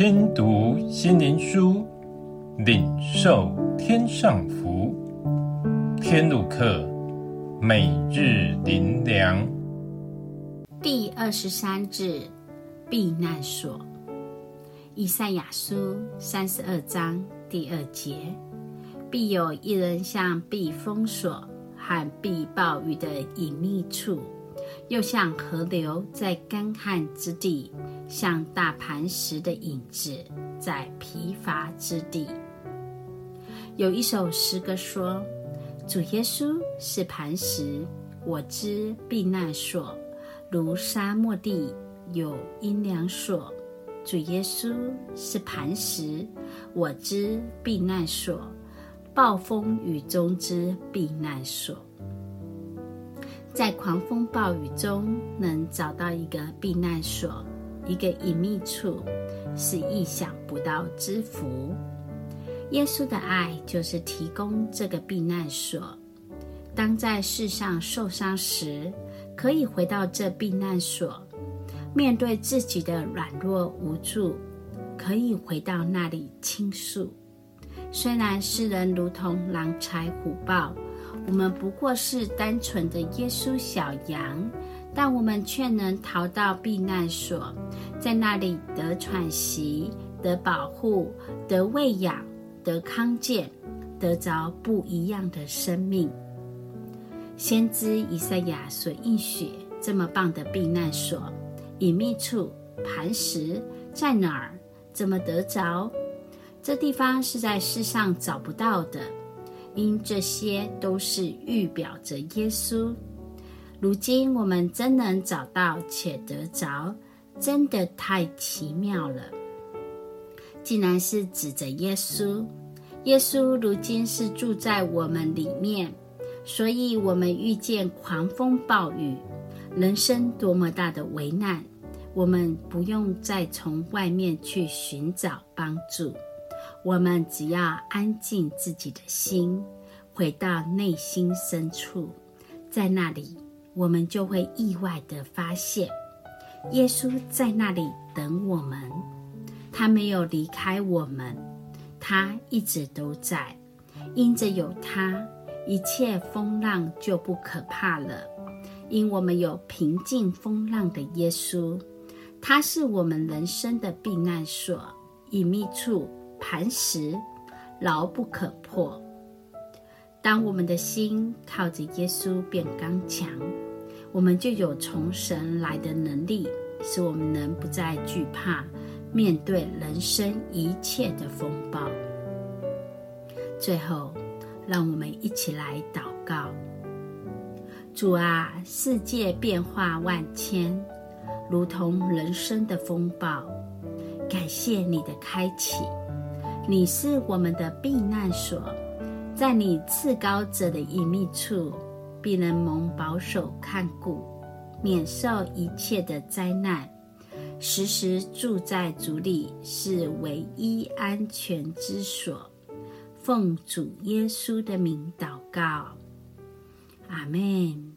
听读心灵书，领受天上福。天路客，每日灵粮。第二十三日，避难所。以赛亚书三十二章第二节：必有一人像避风所和避暴雨的隐秘处。又像河流在干旱之地，像大磐石的影子在疲乏之地。有一首诗歌说：“主耶稣是磐石，我之避难所，如沙漠地有阴凉所。主耶稣是磐石，我之避难所，暴风雨中之避难所。”在狂风暴雨中能找到一个避难所，一个隐秘处，是意想不到之福。耶稣的爱就是提供这个避难所。当在世上受伤时，可以回到这避难所；面对自己的软弱无助，可以回到那里倾诉。虽然世人如同狼豺虎豹。我们不过是单纯的耶稣小羊，但我们却能逃到避难所，在那里得喘息、得保护、得喂养、得康健，得着不一样的生命。先知以赛亚所应许这么棒的避难所、隐秘处、磐石在哪儿？怎么得着？这地方是在世上找不到的。因这些都是预表着耶稣。如今我们真能找到且得着，真的太奇妙了。竟然是指着耶稣，耶稣如今是住在我们里面，所以我们遇见狂风暴雨，人生多么大的危难，我们不用再从外面去寻找帮助。我们只要安静自己的心，回到内心深处，在那里，我们就会意外的发现，耶稣在那里等我们。他没有离开我们，他一直都在。因着有他，一切风浪就不可怕了。因我们有平静风浪的耶稣，他是我们人生的避难所、隐秘处。磐石牢不可破。当我们的心靠着耶稣变刚强，我们就有从神来的能力，使我们能不再惧怕面对人生一切的风暴。最后，让我们一起来祷告：主啊，世界变化万千，如同人生的风暴，感谢你的开启。你是我们的避难所，在你至高者的隐秘处，必能蒙保守看顾，免受一切的灾难。时时住在主里，是唯一安全之所。奉主耶稣的名祷告，阿门。